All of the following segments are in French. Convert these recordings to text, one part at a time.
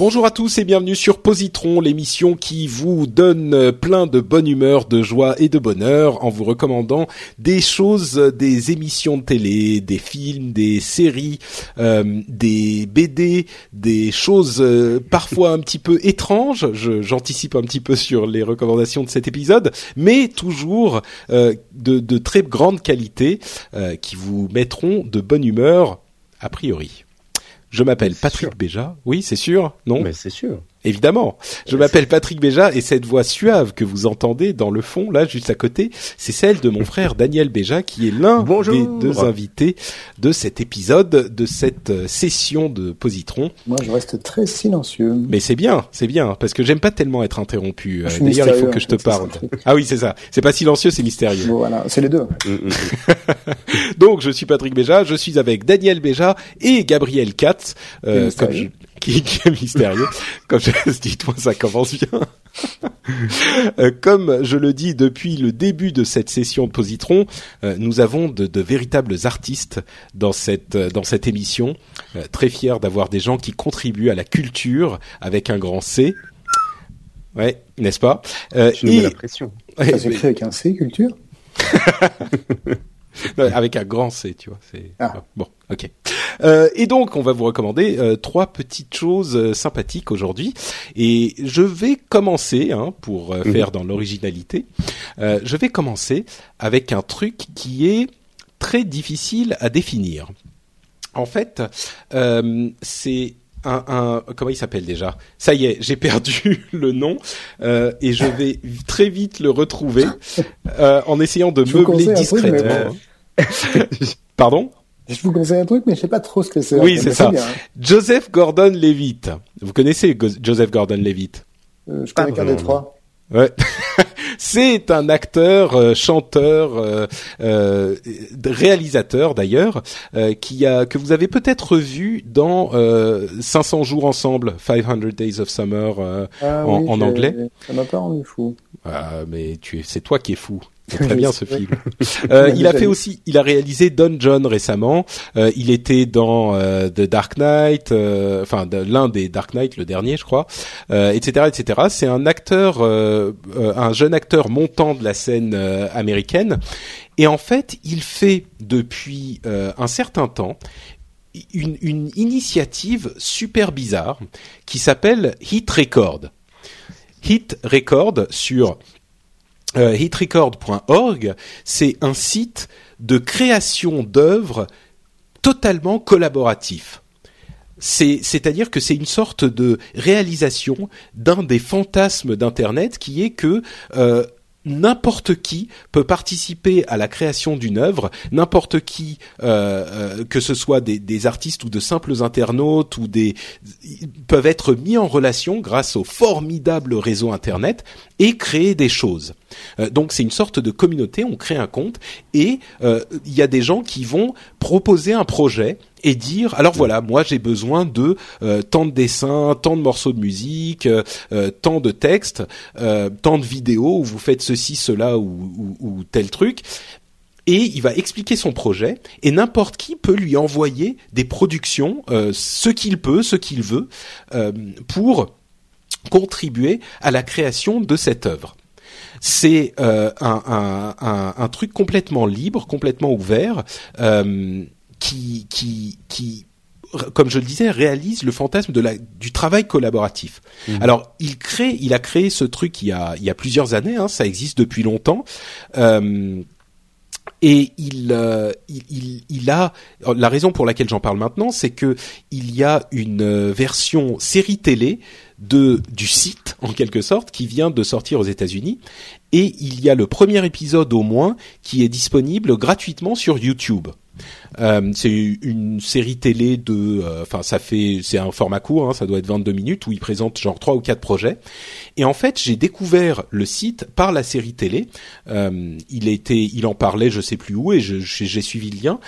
Bonjour à tous et bienvenue sur Positron, l'émission qui vous donne plein de bonne humeur, de joie et de bonheur en vous recommandant des choses, des émissions de télé, des films, des séries, euh, des BD, des choses euh, parfois un petit peu étranges. J'anticipe un petit peu sur les recommandations de cet épisode, mais toujours euh, de, de très grande qualité qui vous mettront de bonne humeur a priori. Je m'appelle Patrick. Béja. Oui, c'est sûr, non Mais c'est sûr. Évidemment. Je m'appelle Patrick Béja et cette voix suave que vous entendez dans le fond, là, juste à côté, c'est celle de mon frère Daniel Béja qui est l'un des deux invités de cet épisode, de cette euh, session de Positron. Moi, je reste très silencieux. Mais c'est bien, c'est bien, parce que j'aime pas tellement être interrompu. Euh, D'ailleurs, il faut que je te parle. Ah oui, c'est ça. C'est pas silencieux, c'est mystérieux. Bon, voilà, c'est les deux. Donc, je suis Patrick Béja, je suis avec Daniel Béja et Gabriel Katz, euh, comme je- qui, qui est mystérieux. comme je dites-moi, ça commence bien. Euh, comme je le dis depuis le début de cette session de Positron, euh, nous avons de, de véritables artistes dans cette euh, dans cette émission. Euh, très fiers d'avoir des gens qui contribuent à la culture avec un grand C. Ouais, n'est-ce pas? Euh, Tu nous mets la pression. ouais, Ça s'écrit avec un C, culture? Non, avec un grand C, tu vois. C'est Ah. bon, ok. Euh, et donc, on va vous recommander euh, trois petites choses euh, sympathiques aujourd'hui. Et je vais commencer, hein, pour euh, Mhm. faire dans l'originalité, euh, je vais commencer avec un truc qui est très difficile à définir. En fait, euh, c'est un, un comment il s'appelle déjà? Ça y est, j'ai perdu le nom euh, et je vais très vite le retrouver euh, en essayant de Je meubler truc, discrètement. Pardon? Je vous conseille un truc, mais je sais pas trop ce que c'est. Oui, c'est ça. bien, hein. Joseph Gordon-Levitt. Vous connaissez Go- Joseph Gordon-Levitt Euh, je connais qu'un des trois. Ouais. C'est un acteur, euh, chanteur, euh, euh, réalisateur d'ailleurs, euh, qui a que vous avez peut-être vu dans euh, 500 jours ensemble, 500 Days of Summer euh, Ah, en, oui, en anglais. Ça m'a pas rendu fou. Ah, mais tu es, c'est toi qui es fou. Très bien ce film. Euh, il a fait aussi, il a réalisé Don John récemment. Euh, il était dans euh, The Dark Knight, euh, enfin de- l'un des Dark Knight, le dernier, je crois, euh, etc., etc. C'est un acteur, euh, euh, un jeune acteur montant de la scène euh, américaine. Et en fait, il fait depuis euh, un certain temps une, une initiative super bizarre qui s'appelle Hit Record. Hit Record sur euh, hitrecord.org, c'est un site de création d'œuvres totalement collaboratif. C'est, c'est-à-dire que c'est une sorte de réalisation d'un des fantasmes d'Internet qui est que euh, n'importe qui peut participer à la création d'une œuvre, n'importe qui, euh, euh, que ce soit des, des artistes ou de simples internautes ou des, peuvent être mis en relation grâce au formidable réseau Internet et créer des choses. Euh, donc c'est une sorte de communauté, on crée un compte et euh, il y a des gens qui vont proposer un projet et dire alors voilà moi j'ai besoin de euh, tant de dessins, tant de morceaux de musique, tant de textes, tant de vidéos où vous faites ceci, cela ou, tel truc et il va expliquer son projet et n'importe qui peut lui envoyer des productions, ce qu'il peut, ce qu'il veut, pour contribuer à la création de cette œuvre. C'est euh, un, un, un, un truc complètement libre, complètement ouvert, euh, qui, qui, qui comme je le disais, réalise le fantasme de la, du travail collaboratif. Mhm. Alors, il crée, il a créé ce truc il y a, il y a plusieurs années, hein, ça existe depuis longtemps. Euh, et il, euh, il, il, il a la raison pour laquelle j'en parle maintenant, c'est que il y a une euh, version série télé de du site en quelque sorte qui vient de sortir aux États-Unis et il y a le premier épisode au moins qui est disponible gratuitement sur YouTube. Euh, c'est une série télé de, euh, enfin ça fait, c'est un format court, hein, ça doit être 22 minutes où il présente genre trois ou quatre projets. Et en fait, j'ai découvert le site par la série télé. Euh, il était, il en parlait, je sais plus où, et j'ai suivi le lien.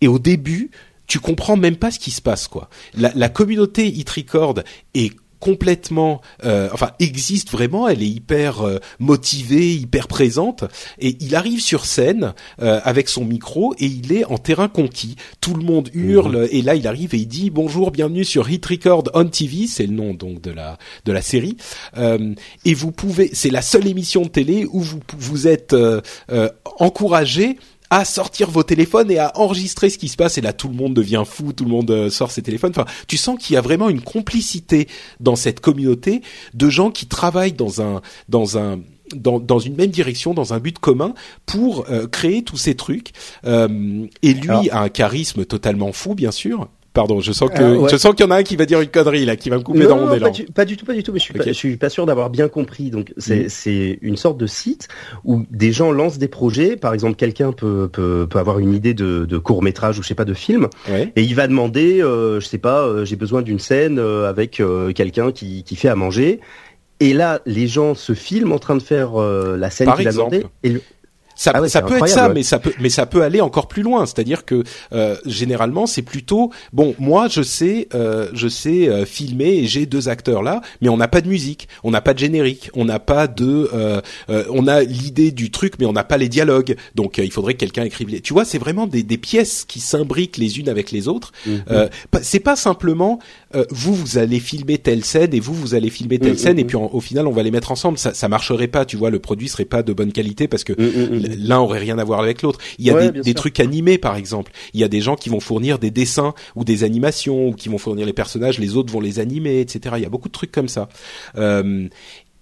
Et au début, tu comprends même pas ce qui se passe quoi. La, communauté Hit Record est complètement, euh, enfin existe vraiment. Elle est hyper euh, motivée, hyper présente. Et il arrive sur scène euh, avec son micro et il est en terrain conquis. Tout le monde hurle et là il arrive et il dit bonjour, bienvenue sur Hit Record on TV. C'est le nom donc de la de la série. Euh, et vous pouvez, c'est la seule émission de télé où vous vous êtes euh, euh, encouragé à sortir vos téléphones et à enregistrer ce qui se passe et là tout le monde devient fou, tout le monde euh, sort ses téléphones. Enfin, tu sens qu'il y a vraiment une complicité dans cette communauté de gens qui travaillent dans un dans un dans, dans une même direction, dans un but commun, pour euh, créer tous ces trucs. Euh, et lui Alors- a un charisme totalement fou, bien sûr. Pardon, je sens que Euh, ouais. je sens qu'il y en a un qui va dire une connerie là, qui va me couper Non, dans mon non, élan. pas du, pas du tout, pas du tout. Mais je suis, pas, je suis pas sûr d'avoir bien compris. Donc c'est c'est une sorte de site où des gens lancent des projets. Par exemple, quelqu'un peut, peut peut avoir une idée de, de court métrage ou je sais pas de film, Ouais. et il va demander, euh, je sais pas, euh, j'ai besoin d'une scène euh, avec euh, quelqu'un qui qui fait à manger. Et là, les gens se filment en train de faire euh, la scène qu'il a exemple. demandé. Et le- Ça, Ah ouais, ça peut être ça, ouais. mais ça peut, mais ça peut aller encore plus loin. C'est-à-dire que euh, généralement, c'est plutôt bon. Moi, je sais, euh, je sais euh, filmer et j'ai deux acteurs là, mais on n'a pas de musique, on n'a pas de générique, on n'a pas de, euh, euh, on a l'idée du truc, mais on n'a pas les dialogues. Donc, euh, il faudrait que quelqu'un écrive. Les... Tu vois, c'est vraiment des, des pièces qui s'imbriquent les unes avec les autres. Euh, pas- c'est pas simplement euh, vous vous allez filmer telle scène et vous vous allez filmer telle Mhm, scène et mhm. puis en- au final on va les mettre ensemble. Ça, ça marcherait pas. Tu vois, le produit serait pas de bonne qualité parce que Mm, mm, mm. l'un aurait rien à voir avec l'autre. Il y a Ouais, des, trucs animés par exemple. Il y a des gens qui vont fournir des dessins ou des animations ou qui vont fournir les personnages, les autres vont les animer, etc. Il y a beaucoup de trucs comme ça. Euh,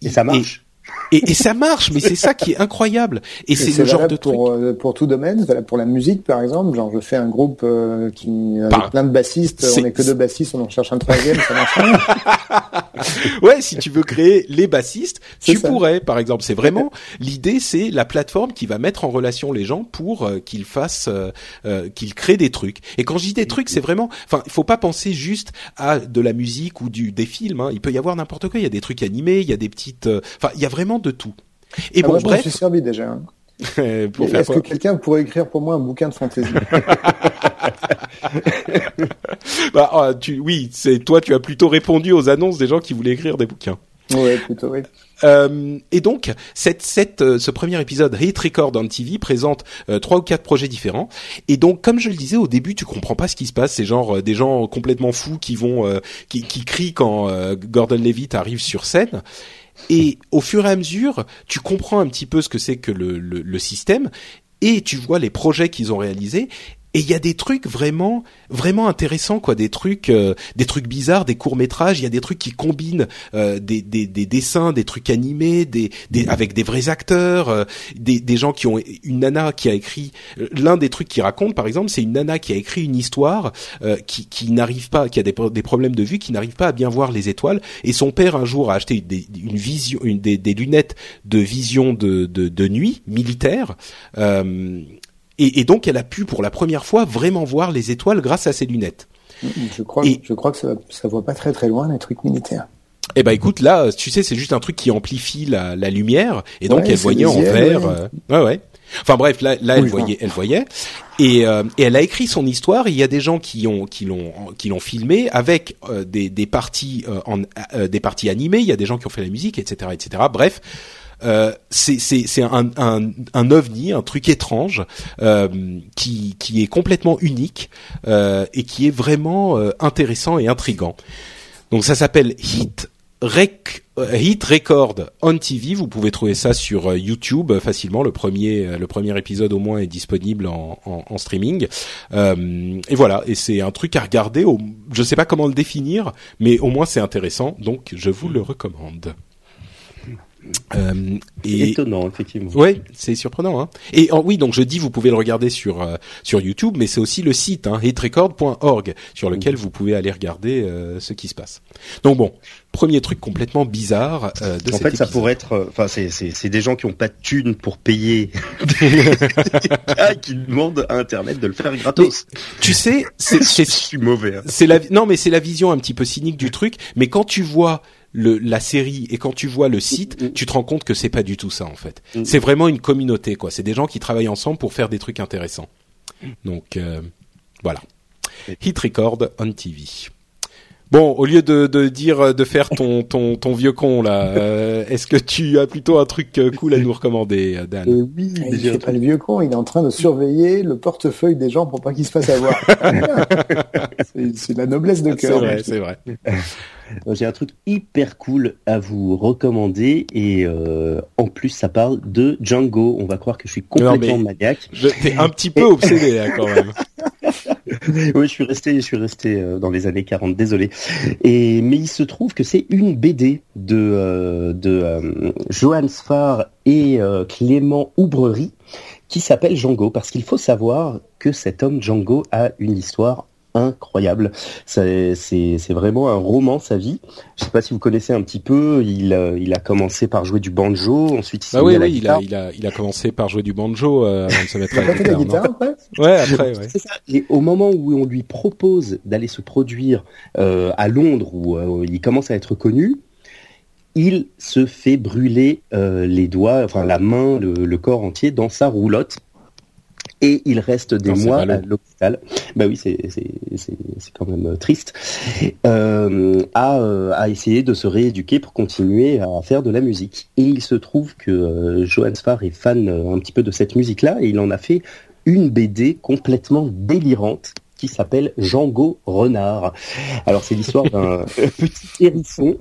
Et ça marche. Et, et ça marche, mais c'est ça qui est incroyable. Et Et c'est le genre de truc. pour, euh, pour tout domaine, c'est pour la musique par exemple. Genre je fais un groupe euh, qui avec plein de bassistes, on est que deux bassistes, on en cherche un troisième, ça marche. Ouais, si tu veux créer les bassistes, tu ça. pourrais, par exemple. C'est vraiment l'idée, c'est la plateforme qui va mettre en relation les gens pour euh, qu'ils fassent, euh, euh, qu'ils créent des trucs. Et quand je dis des trucs, c'est vraiment, enfin, il faut pas penser juste à de la musique ou du des films. hein. Il peut y avoir n'importe quoi. Il y a des trucs animés, il y a des petites, enfin, il y a vraiment de tout. Et Ah, bon, moi, je m'en bref, suis servi déjà. hein. Est-ce que quelqu'un pourrait écrire pour moi un bouquin de fantaisie? Bah, ah, tu, oui, c'est toi, tu as plutôt répondu aux annonces des gens qui voulaient écrire des bouquins. Ouais, plutôt oui. Euh, et donc, cette, cette, euh, ce premier épisode Hit Record on TV présente euh, trois ou quatre projets différents. Et donc, comme je le disais au début, tu comprends pas ce qui se passe. C'est genre euh, des gens complètement fous qui vont, qui, qui crient quand Gordon Levitt arrive sur scène. Et au fur et à mesure, tu comprends un petit peu ce que c'est que le, système et tu vois les projets qu'ils ont réalisés. Et il y a des trucs vraiment, vraiment intéressants, quoi. Des trucs, euh, des trucs bizarres, des courts métrages. Il y a des trucs qui combinent euh, des, des, des dessins, des trucs animés, des, des avec des vrais acteurs, euh, des, des gens qui ont une nana qui a écrit. L'un des trucs qui raconte, par exemple, c'est une nana qui a écrit une histoire euh, qui, qui n'arrive pas, qui a des, des problèmes de vue, qui n'arrive pas à bien voir les étoiles. Et son père un jour a acheté des, une vision, une, des, des lunettes de vision de, de, de nuit militaire. Et, et donc elle a pu pour la première fois vraiment voir les étoiles grâce à ses lunettes. Je crois, Et- je crois que ça, ça voit pas très très loin les trucs militaires. Eh ben écoute, là, tu sais, c'est juste un truc qui amplifie la, la lumière, et donc Ouais, elle voyait en vert. ouais. euh, ouais, ouais. Enfin bref, là, là, elle voyait, elle voyait, et, euh, et elle a écrit son histoire. Il y a des gens qui ont, qui l'ont, qui l'ont filmé avec euh, des, des parties euh, en, euh, des parties animées. Il y a des gens qui ont fait la musique, etc., etc. Bref. Euh, c'est un, un un ovni, un truc étrange euh, qui qui est complètement unique euh, et qui est vraiment euh, intéressant et intrigant. Donc ça s'appelle Hit Rec Hit Record on TV, vous pouvez trouver ça sur YouTube facilement. Le premier, le premier épisode au moins est disponible en, en, en streaming. et voilà, et c'est un truc à regarder. Au, je sais pas comment le définir, mais au moins c'est intéressant, donc je vous le recommande. Euh, et... Étonnant, effectivement. Oui, c'est surprenant. Hein. Et oui, donc je dis, vous pouvez le regarder sur euh, sur YouTube, mais c'est aussi le site hein, hitrecord.org sur lequel vous pouvez aller regarder euh, ce qui se passe. Donc bon, premier truc complètement bizarre euh, de En fait, ça pourrait être, enfin, c'est c'est des gens qui ont pas de thunes pour payer, qui demandent à Internet de le faire gratos. Mais, tu sais, c'est c'est mauvais. Hein. C'est la non, mais c'est la vision un petit peu cynique du truc. Mais quand tu vois le, la série et quand tu vois le site, mm, mm. tu te rends compte que c'est pas du tout ça en fait. Mm. C'est vraiment une communauté quoi. C'est des gens qui travaillent ensemble pour faire des trucs intéressants. Donc euh, voilà. Hit Record on TV. Bon, au lieu de, de dire de faire ton ton ton vieux con là, euh, est-ce que tu as plutôt un truc euh, cool à nous recommander, Dan euh, Oui, il fait pas le vieux con, il est en train de surveiller le portefeuille des gens pour pas qu'ils se fassent avoir. c'est la noblesse de cœur. C'est vrai, c'est vrai. J'ai un truc hyper cool à vous recommander et euh, en plus ça parle de Django. On va croire que je suis complètement maniaque. T'es un petit peu obsédé là quand même. oui, je suis resté, je suis resté euh, dans les années 40. Désolé. Et mais il se trouve que c'est une BD de euh, de euh, Sfar et Clément Oubrerie qui s'appelle Django parce qu'il faut savoir que cet homme Django a une histoire incroyable. C'est vraiment un roman, sa vie. Je sais pas si vous connaissez un petit peu. Il, euh, il a commencé par jouer du banjo, ensuite il ah oui, oui, il a, il a, il a commencé par jouer du banjo euh, avant de se mettre à la guitare. après ouais, après, ouais. Ça. Et au moment où on lui propose d'aller se produire euh, à Londres, où euh, il commence à être connu, il se fait brûler euh, les doigts, enfin la main, le, le, corps entier dans sa roulotte et il reste des mois à l'hôpital. Bah oui, c'est c'est quand même euh, triste. Euh, à, euh, à essayer de se rééduquer pour continuer à faire de la musique. Et il se trouve que euh, Johann Sfar est fan euh, un petit peu de cette musique-là et il en a fait une BD complètement délirante qui s'appelle Django Renard. Alors c'est l'histoire d'un petit hérisson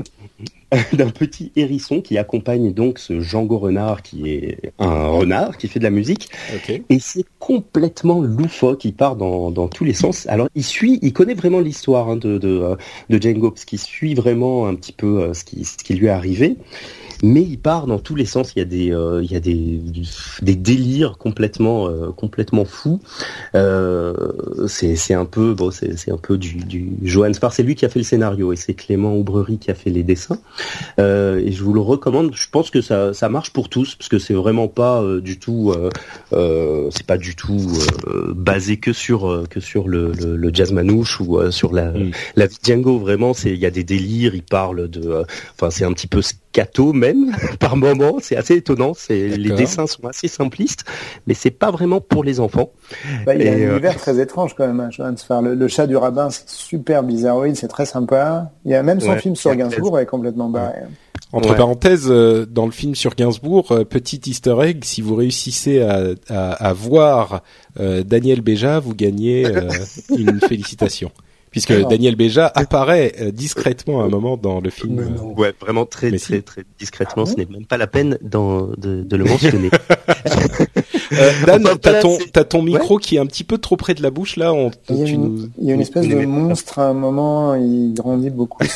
d'un petit hérisson qui accompagne donc ce Django Renard qui est un renard qui fait de la musique. Et c'est complètement loufoque, il part dans, dans tous les sens. Alors il suit, il connaît vraiment l'histoire hein, de, de, euh, de Django, parce qu'il suit vraiment un petit peu euh, ce, qui, ce qui lui est arrivé mais il part dans tous les sens. Il y a des, euh, il y a des, des délires complètement, euh, complètement fous. Euh, c'est, c'est un peu, bon, c'est, c'est un peu du, du Johan Spar. C'est lui qui a fait le scénario et c'est Clément Aubrerie qui a fait les dessins. Euh, et je vous le recommande. Je pense que ça, ça marche pour tous parce que c'est vraiment pas euh, du tout, c'est pas du tout basé que sur que sur le, le, le jazz manouche ou sur la, mm. la Django. Vraiment, c'est, il y a des délires. Il parle de, enfin, c'est un petit peu scato même par moment. C'est assez étonnant. C'est les dessins sont assez simplistes, mais c'est pas vraiment pour les enfants. Bah, il y a un euh, univers très étrange quand même. Hein, le, le, chat du rabbin, c'est super bizarroïde, c'est très sympa. Il y a même son film sur Gainsbourg est complètement barré. Entre parenthèses, euh, dans le film sur Gainsbourg, euh, petit Easter egg, si vous réussissez à, à, à voir Daniel Béja, vous gagnez une félicitation puisque Daniel Béja apparaît euh, discrètement à un moment dans le film. Ouais, vraiment très très très discrètement. Ah ce n'est même pas la peine de, de le mentionner. euh, Dan, t'as ton t'as ton micro qui est un petit peu trop près de la bouche là. On, il, y a une, nous... il y a une espèce de monstre à un moment. Il grandit beaucoup.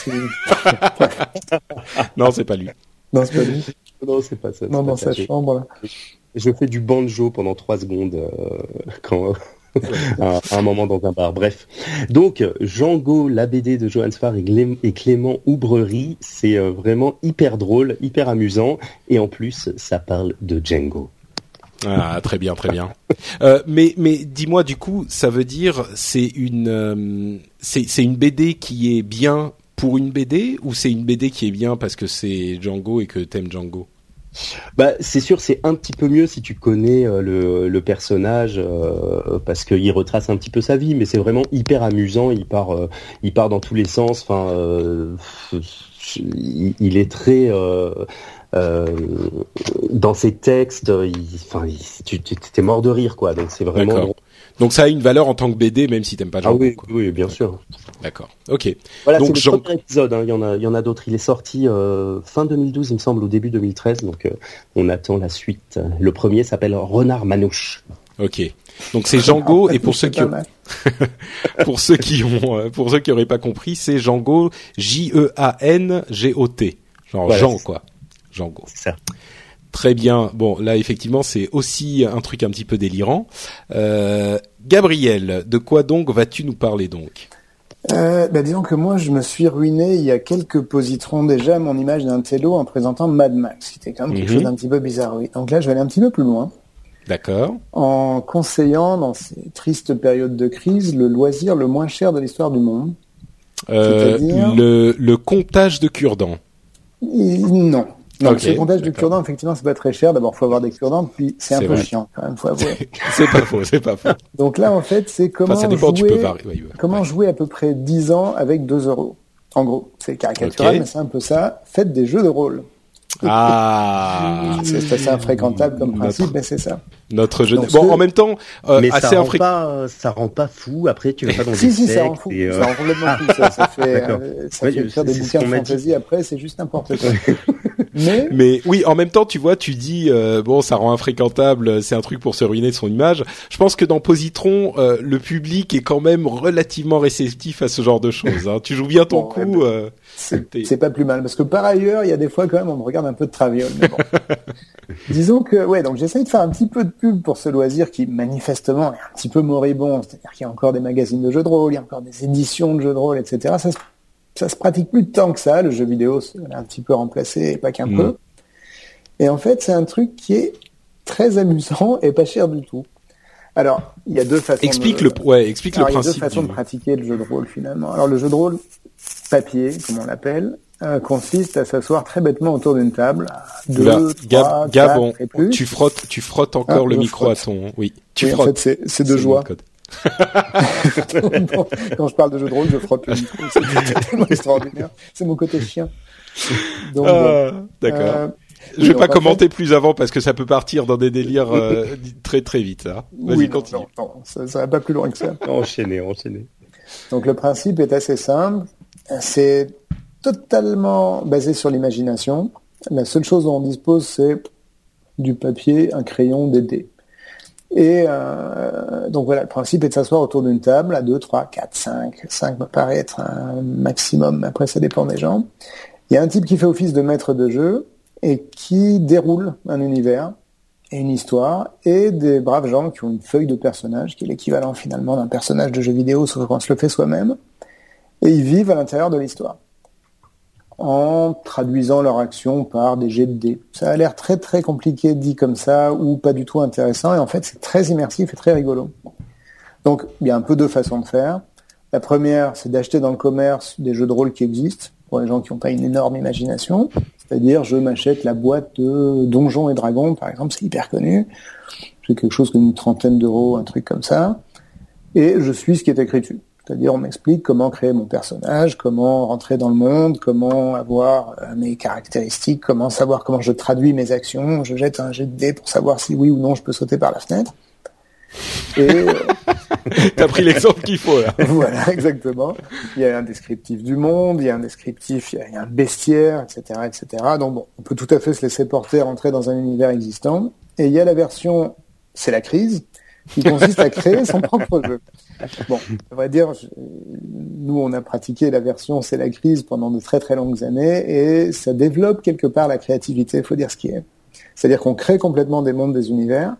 non, c'est pas lui. Non, c'est pas lui. Non, c'est pas ça. Non, dans sa chambre là. Je fais du banjo pendant trois secondes euh, quand à, un moment dans un bar. Bref. Donc, Django, la BD de Johan Sfar et, Clément Oubrerie, c'est euh, vraiment hyper drôle, hyper amusant, et en plus, ça parle de Django. Ah, très bien, très bien. Euh, mais mais dis-moi, du coup, ça veut dire c'est une euh, c'est une BD qui est bien pour une BD ou c'est une BD qui est bien parce que c'est Django et que t'aimes Django? Bah, c'est sûr, c'est un petit peu mieux si tu connais euh, le, personnage euh, parce qu'il retrace un petit peu sa vie, mais c'est vraiment hyper amusant. Il part, euh, il part dans tous les sens. Enfin, il, il, est très dans ses textes. Il, enfin, tu t'es mort de rire, quoi. Donc c'est vraiment Donc ça a une valeur en tant que BD, même si t'aimes pas Django. Ah oui, oui, bien sûr. D'accord. Ok. Voilà, c'est le premier épisode. Hein. Il y en a, il y en a d'autres. Il est sorti euh, fin 2012, il me semble, au début 2013. Donc euh, on attend la suite. Le premier s'appelle Renard Manouche. Ok. Donc c'est Django et pour ceux qui pour ceux qui ont euh, pour ceux qui auraient pas compris, c'est Django J E A N G O T. Genre Jean quoi. Django. C'est ça. Très bien. Bon, là effectivement, c'est aussi un truc un petit peu délirant. Euh, Gabriel, de quoi donc vas-tu nous parler donc? Euh, bah, disons que moi, je me suis ruiné il y a quelques positrons déjà mon image d'un télo en présentant Mad Max, C'était quand même quelque mhm. chose d'un petit peu bizarre. Oui. Donc là, je vais aller un petit peu plus loin. D'accord. En conseillant dans ces tristes périodes de crise le loisir le moins cher de l'histoire du monde. Euh, le, le comptage de cure-dents. Non. Non, le comptage du cure-dent, effectivement, c'est pas très cher. D'abord, faut avoir des cure-dents, puis c'est un peu chiant, quand même, faut avouer. c'est pas faux, c'est pas faux. Donc là, en fait, c'est comment jouer, comment jouer à peu près 10 ans avec 2 euros. En gros, c'est caricatural, mais c'est un peu ça. Faites des jeux de rôle. Ah, c'est assez infréquentable comme principe, mais c'est ça. Notre jeu. bon, en même temps, euh, mais assez ça rend pas, ça rend pas fou. Après, tu vas pas dans si, des si, ça rend fou. Euh... Ça rend complètement fou. Ça, ça fait, euh, ça ouais, fait faire des bouquins de fantasy. Après, c'est juste n'importe quoi. mais... mais oui, en même temps, tu vois, tu dis euh, bon, ça rend infréquentable. C'est un truc pour se ruiner de son image. Je pense que dans Positron, euh, le public est quand même relativement réceptif à ce genre de choses. Hein. Tu joues bien ton bon, coup. Euh, c'est pas plus mal parce que par ailleurs, il y a des fois quand même, on me regarde un peu de traviole. Mais bon. Disons que ouais, donc j'essaye de faire un petit peu de pub pour ce loisir qui manifestement est un petit peu moribond. C'est-à-dire qu'il y a encore des magazines de jeux de rôle, il y a encore des éditions de jeux de rôle, etc. Ça, ça se pratique plus de temps que ça. Le jeu vidéo l'a un petit peu remplacé, pas qu'un mm. peu. Et en fait, c'est un truc qui est très amusant et pas cher du tout. Alors, il y a deux façons. Explique de... le, ouais, explique le principe. Il y a deux façons de pratiquer le jeu de rôle finalement. Alors, le jeu de rôle papier, comme on l'appelle, euh, consiste à s'asseoir très bêtement autour d'une table. Deux, Là, trois, Gab, Gab et plus. tu frottes, tu frottes encore ah, le micro à ton, oui, tu oui, frottes. En fait, c'est de joie. Quand je parle de jeu de rôle, je frotte le micro. C'est tellement extraordinaire. C'est mon côté chien. Ah, D'accord. Euh, je vais pas commenter fait... plus avant parce que ça peut partir dans des délires euh, très très vite. Hein. Oui, continue. Non, non, ça, ça va pas plus loin que ça. enchaîner, enchaîner. Donc le principe est assez simple. C'est totalement basé sur l'imagination. La seule chose dont on dispose, c'est du papier, un crayon, des dés. Et euh, donc voilà, le principe est de s'asseoir autour d'une table à 2, 3, 4, 5. 5 me paraît être un maximum, après ça dépend des gens. Il y a un type qui fait office de maître de jeu et qui déroule un univers et une histoire, et des braves gens qui ont une feuille de personnage, qui est l'équivalent finalement d'un personnage de jeu vidéo, sauf qu'on se le fait soi-même, et ils vivent à l'intérieur de l'histoire en traduisant leur action par des jets de dés. Ça a l'air très très compliqué dit comme ça ou pas du tout intéressant et en fait c'est très immersif et très rigolo. Donc il y a un peu deux façons de faire. La première c'est d'acheter dans le commerce des jeux de rôle qui existent pour les gens qui n'ont pas une énorme imagination. C'est-à-dire je m'achète la boîte de Donjons et Dragons par exemple, c'est hyper connu. C'est quelque chose comme une trentaine d'euros, un truc comme ça. Et je suis ce qui est écrit dessus. C'est-à-dire, on m'explique comment créer mon personnage, comment rentrer dans le monde, comment avoir euh, mes caractéristiques, comment savoir comment je traduis mes actions. Je jette un jet de dés pour savoir si oui ou non je peux sauter par la fenêtre. Et euh, t'as pris l'exemple qu'il faut là. voilà, exactement. Il y a un descriptif du monde, il y a un descriptif, il y a un bestiaire, etc., etc. Donc bon, on peut tout à fait se laisser porter, rentrer dans un univers existant. Et il y a la version, c'est la crise, qui consiste à créer son propre jeu. Bon, on va dire, nous, on a pratiqué la version C'est la crise pendant de très très longues années et ça développe quelque part la créativité, il faut dire ce qui est. C'est-à-dire qu'on crée complètement des mondes, des univers,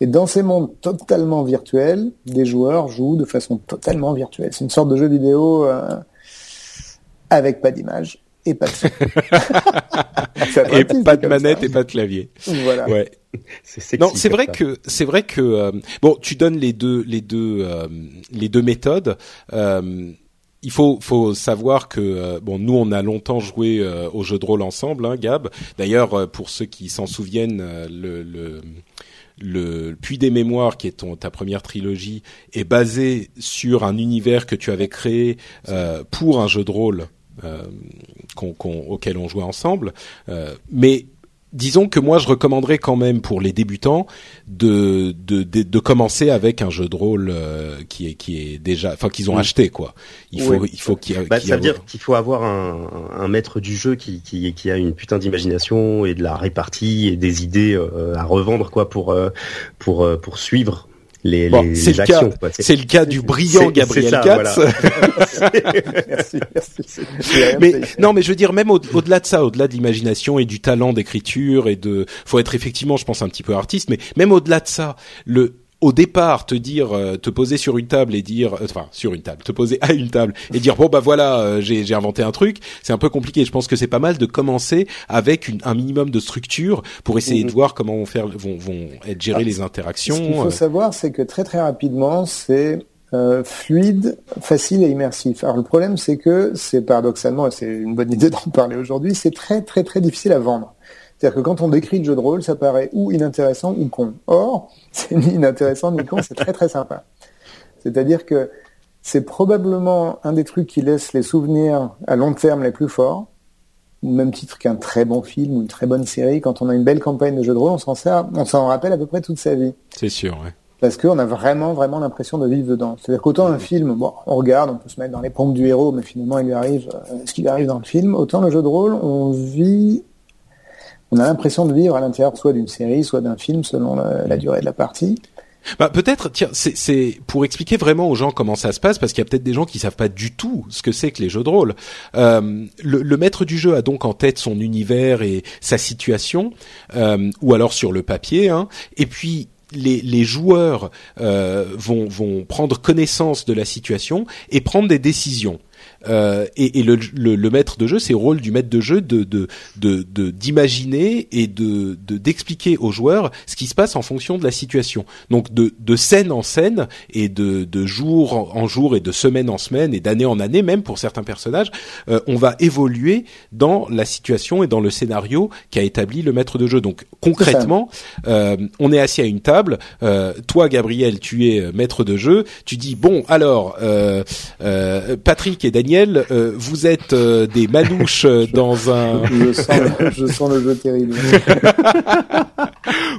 et dans ces mondes totalement virtuels, des joueurs jouent de façon totalement virtuelle. C'est une sorte de jeu vidéo euh, avec pas d'image et pas de son. et pas de manette et pas de clavier. Voilà. Ouais. non, c'est vrai que c'est vrai que euh, bon, tu donnes les deux les deux euh, les deux méthodes. Euh, il faut faut savoir que euh, bon nous on a longtemps joué au jeu de rôle ensemble, hein, Gab. D'ailleurs pour ceux qui s'en souviennent, le, le le Puits des Mémoires, qui est ton, ta première trilogie, est basé sur un univers que tu avais créé euh, pour un jeu de rôle euh, auquel on jouait ensemble. Euh, mais disons que moi je recommanderais quand même pour les débutants de de, de, de commencer avec un jeu de rôle euh, qui est qui est déjà enfin qu'ils ont acheté quoi. Il faut il faut qu'il Bah, qu'il ça veut dire qu'il faut avoir un, un maître du jeu qui, qui, qui a une putain d'imagination et de la répartie et des idées euh, à revendre quoi pour euh, pour pour suivre les, Bon, les, c'est les le actions. cas c'est le cas du brillant c'est- Gabriel Katz. voilà. merci, Mais non, mais je veux dire même au- au-delà de ça, au-delà de l'imagination et du talent d'écriture et de, faut être effectivement, je pense, un petit peu artiste, mais même au-delà de ça, le au départ, te dire, euh, te poser sur une table et dire, euh, enfin sur une table, te poser à une table et dire bon bah voilà, euh, j'ai j'ai inventé un truc, c'est un peu compliqué. Je pense que c'est pas mal de commencer avec une, un minimum de structure pour essayer de Mhm. voir comment vont faire, vont, vont être gérées les Ce qu'il interactions. faut savoir, c'est que très très rapidement, c'est euh, fluide, facile et immersif. Alors le problème, c'est que c'est paradoxalement, et c'est une bonne idée d'en parler aujourd'hui, c'est très très très difficile à vendre. C'est-à-dire que quand on décrit le jeu de rôle, ça paraît ou inintéressant ou con. Or, c'est ni inintéressant ni con, c'est très très sympa. C'est-à-dire que c'est probablement un des trucs qui laisse les souvenirs à long terme les plus forts, au même titre qu'un très bon film ou une très bonne série. Quand on a une belle campagne de jeu de rôle, on s'en sert, on s'en rappelle à peu près toute sa vie C'est sûr. Ouais. Parce qu'on a vraiment vraiment l'impression de vivre dedans. C'est-à-dire qu'autant un film, bon, on regarde, on peut se mettre dans les pompes du héros, mais finalement il lui arrive euh, ce qui lui arrive dans le film. Autant le jeu de rôle, on vit, on a l'impression de vivre à l'intérieur soit d'une série, soit d'un film, selon la, la durée de la partie. Bah, peut-être, tiens, c'est- c'est pour expliquer vraiment aux gens comment ça se passe, parce qu'il y a peut-être des gens qui savent pas du tout ce que c'est que les jeux de rôle. Euh, le, le maître du jeu a donc en tête son univers et sa situation, euh, ou alors sur le papier, hein, et puis les, joueurs euh, vont prendre connaissance de la situation et prendre des décisions. Euh, et et le, le, le maître de jeu, c'est le rôle du maître de jeu de de de de- d'imaginer et de de d'expliquer aux joueurs ce qui se passe en fonction de la situation. Donc de de scène en scène et de de jour en, jour et de semaine en semaine et d'année en année même pour certains personnages, euh, on va évoluer dans la situation et dans le scénario qu'a établi le maître de jeu. Donc concrètement, euh, on est assis à une table. euh, toi, Gabriel, tu es euh, maître de jeu. Tu dis bon, alors euh, Patrick et Daniel, euh, vous êtes euh, des manouches euh, dans un. Je sens, le, je sens le jeu terrible.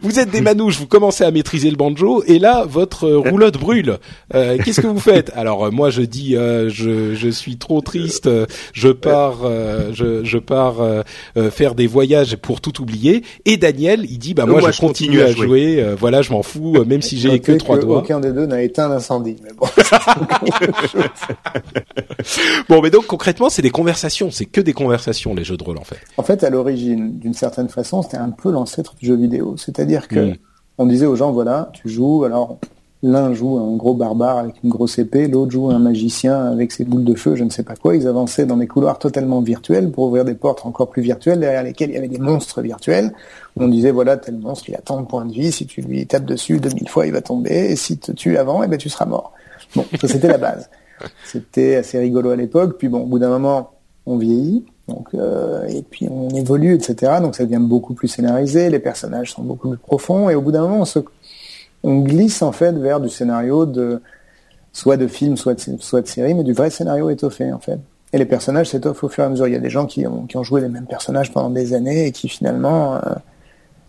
Vous êtes des manouches. Vous commencez à maîtriser le banjo et là, votre euh, roulotte brûle. Euh, Qu'est-ce que vous faites? Alors euh, moi, je dis, euh, je, je suis trop triste. euh, Je pars, euh, je, je pars euh, euh, faire des voyages pour tout oublier. Et Daniel, il dit, bah moi, Moi, je, je continue, continue à jouer. jouer. euh, voilà, je m'en fous, euh, même si j'ai que trois que doigts. Aucun des deux n'a éteint l'incendie. Mais bon. Bon, mais donc concrètement, c'est des conversations. C'est que des conversations les jeux de rôle en fait. En fait, à l'origine, d'une certaine façon, c'était un peu l'ancêtre du jeu vidéo. C'est-à-dire que Mm. on disait aux gens, voilà, tu joues, alors l'un joue un gros barbare avec une grosse épée, l'autre joue un magicien avec ses boules de feu, je ne sais pas quoi. Ils avançaient dans des couloirs totalement virtuels pour ouvrir des portes encore plus virtuelles derrière lesquelles il y avait des monstres virtuels. On disait, voilà, tel monstre, il a tant de points de vie, si tu lui tapes dessus 2000 fois, il va tomber, et si tu te tues avant, eh ben, tu seras mort. Bon, ça c'était la base. C'était assez rigolo à l'époque, puis bon, au bout d'un moment, on vieillit, euh, et puis on évolue, etc. Donc ça devient beaucoup plus scénarisé, les personnages sont beaucoup plus profonds, et au bout d'un moment, on, se, on glisse en fait vers du scénario soit de film, soit de, série, mais du vrai scénario étoffé en fait. Et les personnages s'étoffent au fur et à mesure. Il y a des gens qui ont, joué les mêmes personnages pendant des années et qui finalement euh,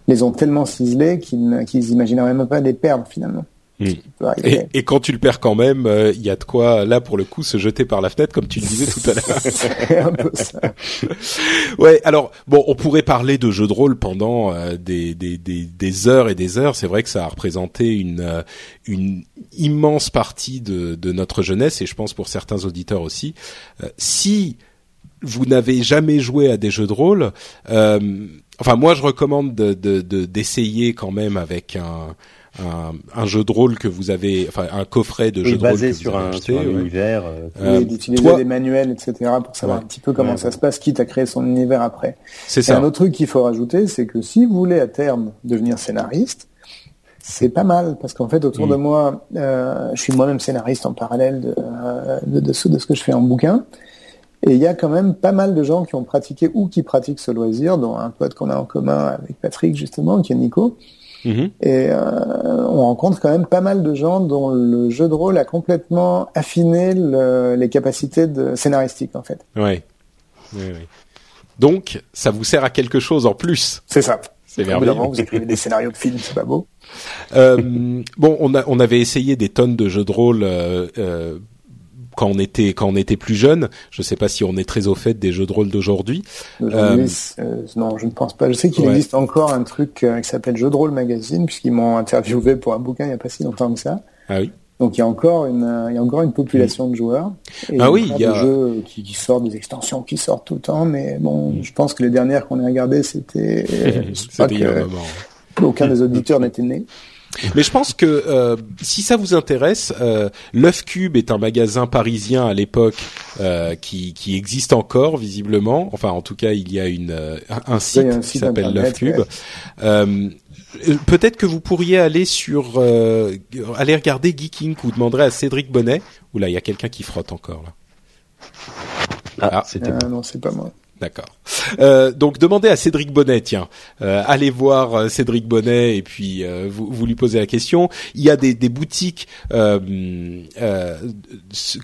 les ont tellement ciselés qu'ils imagineraient même pas les perdre finalement. Et, et quand tu le perds quand même, euh, il y a de quoi là pour le coup se jeter par la fenêtre comme tu le disais tout à l'heure. C'est un peu ça. Ouais, alors bon, on pourrait parler de jeux de rôle pendant euh, des, des, des, des heures et des heures. C'est vrai que ça a représenté une, euh, une immense partie de, de notre jeunesse et je pense pour certains auditeurs aussi. Euh, si vous n'avez jamais joué à des jeux de rôle, euh, enfin moi je recommande de, de, de- d'essayer quand même avec un, un, un jeu de rôle que vous avez, enfin un coffret de Oui, jeux de rôle basé vous sur avez un, acheté, sur un ouais. univers. euh, Euh, Oui, d'utiliser toi- des manuels, etc., pour savoir Ouais. un petit peu comment Ouais, ça se passe, quitte à créer son univers après. C'est Et ça. un autre truc qu'il faut rajouter, c'est que si vous voulez à terme devenir scénariste, c'est pas mal, parce qu'en fait, autour de moi, euh, je suis moi-même scénariste en parallèle de, euh, de, de ce, de ce que je fais en bouquin. Et il y a quand même pas mal de gens qui ont pratiqué ou qui pratiquent ce loisir, dont un pote qu'on a en commun avec Patrick, justement, qui est Nico. Mhm. Et euh, on rencontre quand même pas mal de gens dont le jeu de rôle a complètement affiné le- les capacités de scénaristique en fait. Ouais. Ouais, ouais. Donc, ça vous sert à quelque chose en plus. C'est ça. C'est merveilleux. Vous écrivez des scénarios de films, c'est pas beau. Euh, bon, on, a, on avait essayé des tonnes de jeux de rôle euh, euh, quand on était quand on était plus jeune. Je ne sais pas si on est très au fait des jeux de rôle d'aujourd'hui. Euh, non, je ne pense pas. Je sais qu'il existe encore un truc qui s'appelle Jeux de rôle magazine, puisqu'ils m'ont interviewé pour un bouquin il n'y a pas si longtemps que ça. Ah oui. Donc il y a encore une, il y a encore une population de joueurs. Et ah oui, il y a des jeux qui, qui, sortent, des extensions qui sortent tout le temps. Mais bon, je pense que les dernières qu'on a regardées, c'était. c'était il y a un moment. Aucun des auditeurs n'était né. Mais je pense que euh, si ça vous intéresse, euh, l'œuf cube est un magasin parisien à l'époque euh, qui, qui existe encore visiblement. Enfin, en tout cas, il y a une euh, un site, un qui s'appelle l'œuf cube. Euh, peut-être que vous pourriez aller sur euh, aller regarder Geeking ou demanderez à Cédric Bonnet. Oula, il y a quelqu'un qui frotte encore là. Ah, c'était non, c'est pas moi. D'accord. Euh, donc demandez à Cédric Bonnet, tiens, euh, allez voir euh, Cédric Bonnet et puis euh, vous, vous, lui posez la question. Il y a des, des boutiques euh,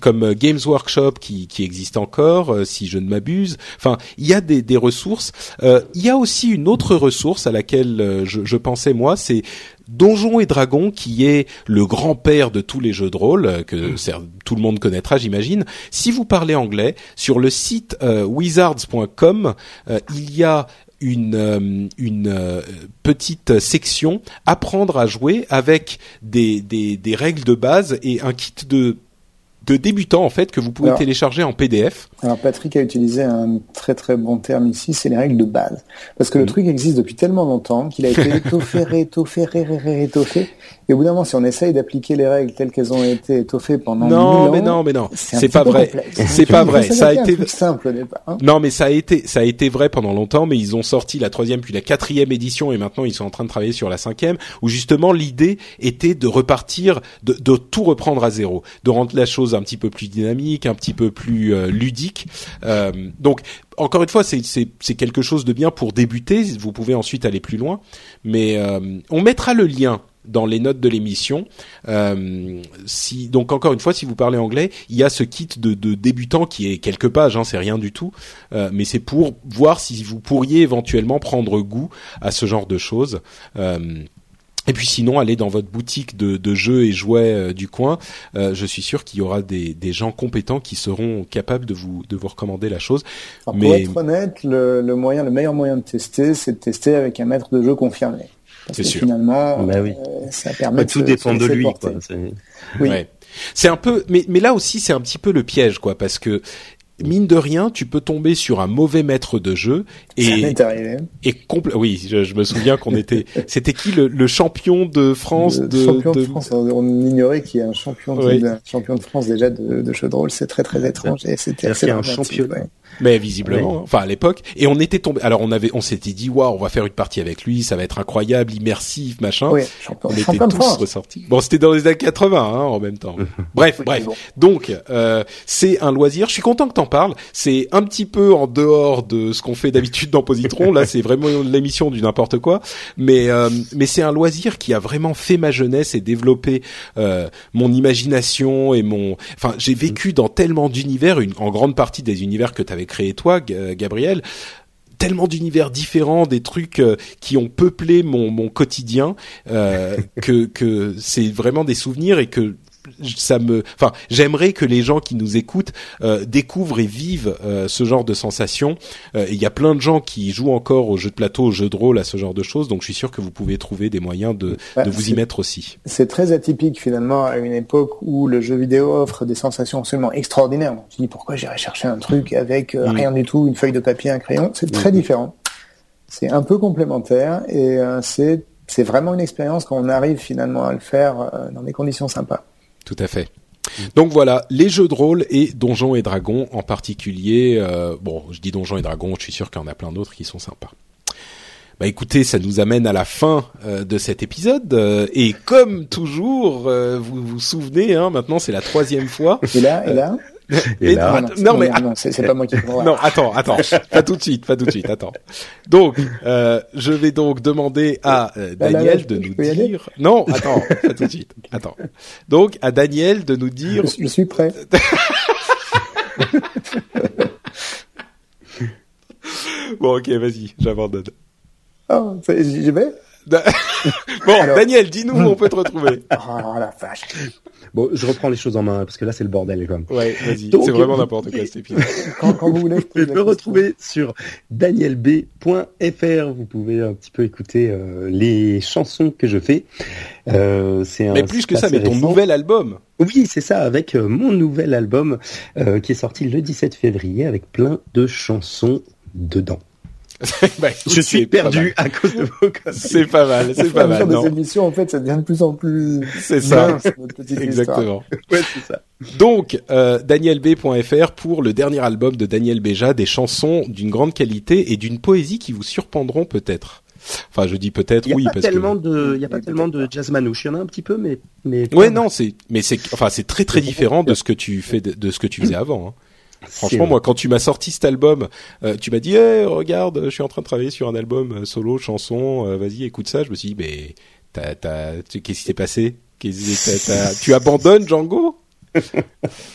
comme Games Workshop qui, qui existent encore, si je ne m'abuse. Enfin, il y a des, des ressources. il y a aussi une autre ressource à laquelle je, je pensais moi, c'est Donjons et Dragons, qui est le grand-père de tous les jeux de rôle, euh, que mm. tout le monde connaîtra, j'imagine. Si vous parlez anglais, sur le site euh, wizards.com, euh, il y a une, une petite section apprendre à jouer avec des, des, des règles de base et un kit de de débutants en fait que vous pouvez télécharger en PDF. Alors Patrick a utilisé un très très bon terme ici, c'est les règles de base. Parce que le mm. truc existe depuis tellement longtemps qu'il a été étoffé, réétoffé, réétoffé. Et au bout d'un moment, si on essaye d'appliquer les règles telles qu'elles ont été étoffées pendant non, mais non, mais non, c'est pas vrai. C'est pas vrai. Ça a été simple au départ. Hein. Non, mais ça a été ça a été vrai pendant longtemps, mais ils ont sorti la troisième puis la quatrième édition et maintenant ils sont en train de travailler sur la cinquième, où justement l'idée était de repartir, de, de tout reprendre à zéro, de rendre la chose un petit peu plus dynamique, un petit peu plus euh, ludique. Euh, donc encore une fois, c'est quelque chose de bien pour débuter. Vous pouvez ensuite aller plus loin, mais euh, on mettra le lien dans les notes de l'émission. Si donc encore une fois, si vous parlez anglais, il y a ce kit de, de débutant qui est quelques pages, hein, c'est rien du tout, mais c'est pour voir si vous pourriez éventuellement prendre goût à ce genre de choses. Et puis sinon, allez dans votre boutique de, de jeux et jouets euh, du coin. Euh, je suis sûr qu'il y aura des, des, gens compétents qui seront capables de vous de vous recommander la chose. Mais... Pour être honnête, le, le, moyen, le meilleur moyen de tester, c'est de tester avec un maître de jeu confirmé. C'est sûr. Finalement, bah oui. euh, ça permet. tout dépend de lui. Quoi. Oui. Ouais. C'est un peu, mais, mais là aussi c'est un petit peu le piège, quoi, parce que mine de rien, tu peux tomber sur un mauvais maître de jeu et et compl oui, je, je, me souviens qu'on était c'était qui le, le, champion de France le de champion de, de... France on ignorait qu'il y a un champion oui. de, champion de France déjà de, de jeu de rôle, c'est très très étrange et c'était assez un champion ouais. Mais visiblement, oui. enfin à l'époque, et on était tombé. Alors on avait, on s'était dit, waouh, on va faire une partie avec lui, ça va être incroyable, immersif, machin. Oui, on était tous ressortis. Bon, c'était dans les années 80, hein, en même temps. bref, oui, bref. Bon. Donc euh, c'est un loisir. Je suis content que t'en parles. C'est un petit peu en dehors de ce qu'on fait d'habitude dans Positron. Là, c'est vraiment l'émission du n'importe quoi. Mais euh, mais c'est un loisir qui a vraiment fait ma jeunesse et développé euh, mon imagination et mon. Enfin, j'ai vécu dans tellement d'univers, en grande partie des univers que t'avais créé toi, Gabriel tellement d'univers différents, des trucs euh, qui ont peuplé mon, mon quotidien, euh, que, que c'est vraiment des souvenirs et que ça me, enfin, j'aimerais que les gens qui nous écoutent euh, découvrent et vivent euh, ce genre de sensations. Il euh, y a plein de gens qui jouent encore aux jeux de plateau, aux jeux de rôle, à ce genre de choses. Donc, je suis sûr que vous pouvez trouver des moyens de, bah, de vous y mettre aussi. C'est très atypique finalement à une époque où le jeu vidéo offre des sensations absolument extraordinaires. Se dit pourquoi j'irais chercher un truc avec mmh. rien du tout, une feuille de papier, un crayon? C'est très mmh. différent. C'est un peu complémentaire et c'est c'est vraiment une expérience quand on arrive finalement à le faire dans des conditions sympas. Tout à fait. Donc voilà, les jeux de rôle et Donjons et Dragons en particulier. Euh, bon, je dis Donjons et Dragons, je suis sûr qu'il y en a plein d'autres qui sont sympas. Bah écoutez, ça nous amène à la fin euh, de cet épisode euh, et comme toujours, vous vous souvenez, hein, maintenant c'est la troisième fois. Et là, et là? Et là, non, non, mais non, c'est pas moi qui Non, attends, attends, pas tout de suite, pas tout de suite, attends. Donc, euh, je vais donc demander à euh, Daniel là, là, de nous dire. Non, attends, pas tout de suite, attends. Donc, à Daniel de nous dire. Je, je suis prêt. bon, ok, vas-y, j'abandonne. Oh, j'y vais? bon, Daniel, dis-nous où on peut te retrouver. oh la vache. Bon, je reprends les choses en main parce que là c'est le bordel quand même. Ouais, vas-y. C'est vraiment n'importe quoi cet épisode. quand, quand, vous voulez, vous pouvez me retrouver sur danielb.fr. Vous pouvez un petit peu écouter euh, les chansons que je fais. Euh, c'est mais plus que ça, mais ton nouvel album. Oui, c'est ça, avec euh, mon nouvel album qui est sorti le 17 février avec plein de chansons dedans. bah, je suis perdu à cause de vos C'est pas mal, c'est pas mal. Des émissions, en fait, ça devient de plus en plus. C'est ça. Exactement. ouais, c'est ça. Donc, euh, danielb.fr pour le dernier album de Daniel Béja, des chansons d'une grande qualité et d'une poésie qui vous surprendront peut-être. Enfin, je dis peut-être oui parce tellement que de, il y a pas tellement de jazz manouche. Il y en a un petit peu, mais mais. Ouais, non, c'est, mais c'est, enfin, c'est très très différent de ce que tu fais, de, de ce que tu faisais avant. Hein. Franchement, moi, quand tu m'as sorti cet album, euh, tu m'as dit, hey, regarde, je suis en train de travailler sur un album euh, solo, chanson, euh, vas-y, écoute ça. Je me suis dit, mais t'as, t'as, qu'est-ce qui s'est passé? Tu abandonnes Django?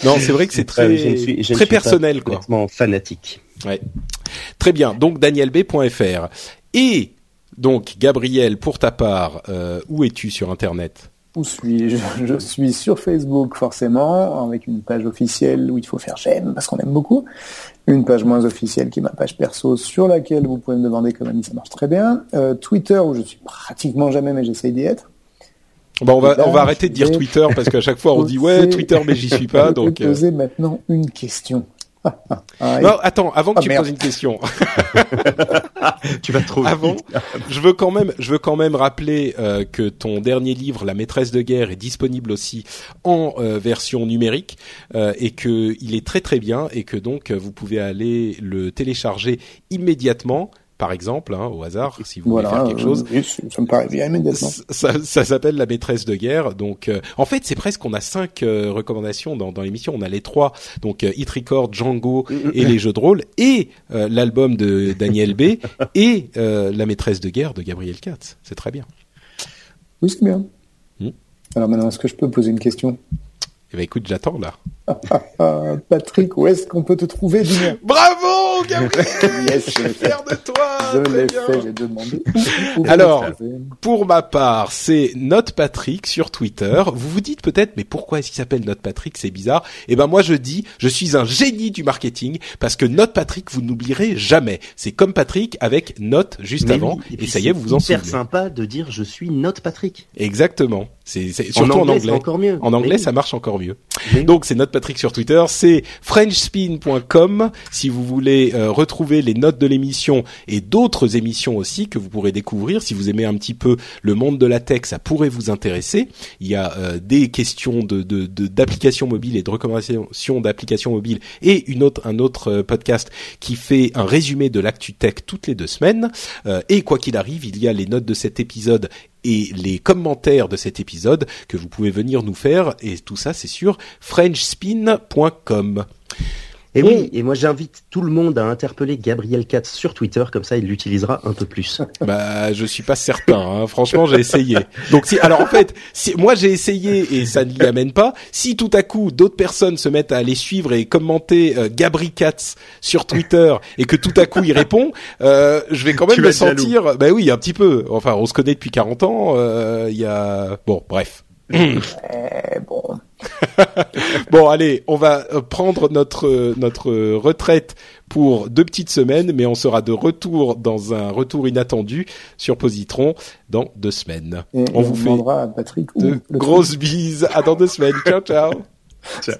Non, c'est vrai que c'est très, je suis, je très personnel, quoi. fanatique. Ouais. Très bien. Donc, danielb.fr. Et donc, Gabriel, pour ta part, où es-tu sur Internet? Où suis-je? Je suis sur Facebook forcément, avec une page officielle où il faut faire j'aime parce qu'on aime beaucoup. Une page moins officielle qui est ma page perso sur laquelle vous pouvez me demander comme ami, ça marche très bien. Euh, Twitter où je suis pratiquement jamais mais j'essaye d'y être. Bon, on va, on va arrêter de dire Twitter parce qu'à chaque fois on dit ouais Twitter mais j'y suis pas donc. Je vais poser maintenant une question. Ah, non, attends, avant que ah, tu poses une question. tu vas trop Avant, je veux quand même, je veux quand même rappeler euh, que ton dernier livre, La maîtresse de guerre, est disponible aussi en euh, version numérique euh, et que il est très très bien et que donc vous pouvez aller le télécharger immédiatement par exemple, hein, au hasard, si vous voulez faire quelque chose. Euh, ça me paraît bien immédiatement. Ça, ça s'appelle la maîtresse de guerre. Donc, euh, en fait, c'est presque on a cinq euh, recommandations dans, dans l'émission. On a les trois, donc Hit Record, Django et les jeux de rôle, et l'album de Daniel B et la maîtresse de guerre de Gabriel Katz. C'est très bien. Oui, c'est bien. Alors maintenant, est-ce que je peux poser une question? Eh ben écoute, j'attends là. Patrick, où est-ce qu'on peut te trouver Bravo, Gabriel yes, Je suis fier de toi Je l'ai fait, j'ai demandé. Alors, pour ma part, c'est Note Patrick sur Twitter. Vous vous dites peut-être, mais pourquoi est-ce qu'il s'appelle Note Patrick C'est bizarre. Eh ben moi je dis, je suis un génie du marketing parce que Note Patrick, vous n'oublierez jamais. C'est comme Patrick avec Note juste avant. et, ça y est, vous vous en souvenez. C'est sympa de dire je suis Note Patrick. Exactement. C'est surtout en anglais. encore mieux. En anglais, ça marche encore mieux. Donc c'est Note Patrick sur Twitter, c'est frenchspin.com si vous voulez euh, retrouver les notes de l'émission et d'autres émissions aussi que vous pourrez découvrir si vous aimez un petit peu le monde de la tech, ça pourrait vous intéresser. Il y a euh, des questions de d'applications mobiles et de recommandations d'applications mobiles et une autre un autre euh, podcast qui fait un résumé de l'actu tech toutes les deux semaines. et quoi qu'il arrive, il y a les notes de cet épisode et les commentaires de cet épisode que vous pouvez venir nous faire et tout ça c'est sur frenchspin.com. Et oui, et moi j'invite tout le monde à interpeller Gabriel Katz sur Twitter, comme ça il l'utilisera un peu plus. Bah, je suis pas certain. Hein. Franchement, j'ai essayé. Donc si, alors en fait, si moi j'ai essayé et ça ne l'y amène pas. Si tout à coup d'autres personnes se mettent à aller suivre et commenter euh, Gabri Katz sur Twitter et que tout à coup il répond, euh, je vais quand même me sentir. Bah oui, un petit peu. Enfin, on se connaît depuis 40 ans. Euh, il y a bon, bref. Bon. allez, on va euh, prendre notre euh, euh, retraite pour deux petites semaines, mais on sera de retour dans un retour inattendu sur Positron dans deux semaines. On vous on fait de grosses bises. À dans deux semaines. ciao, ciao. ciao.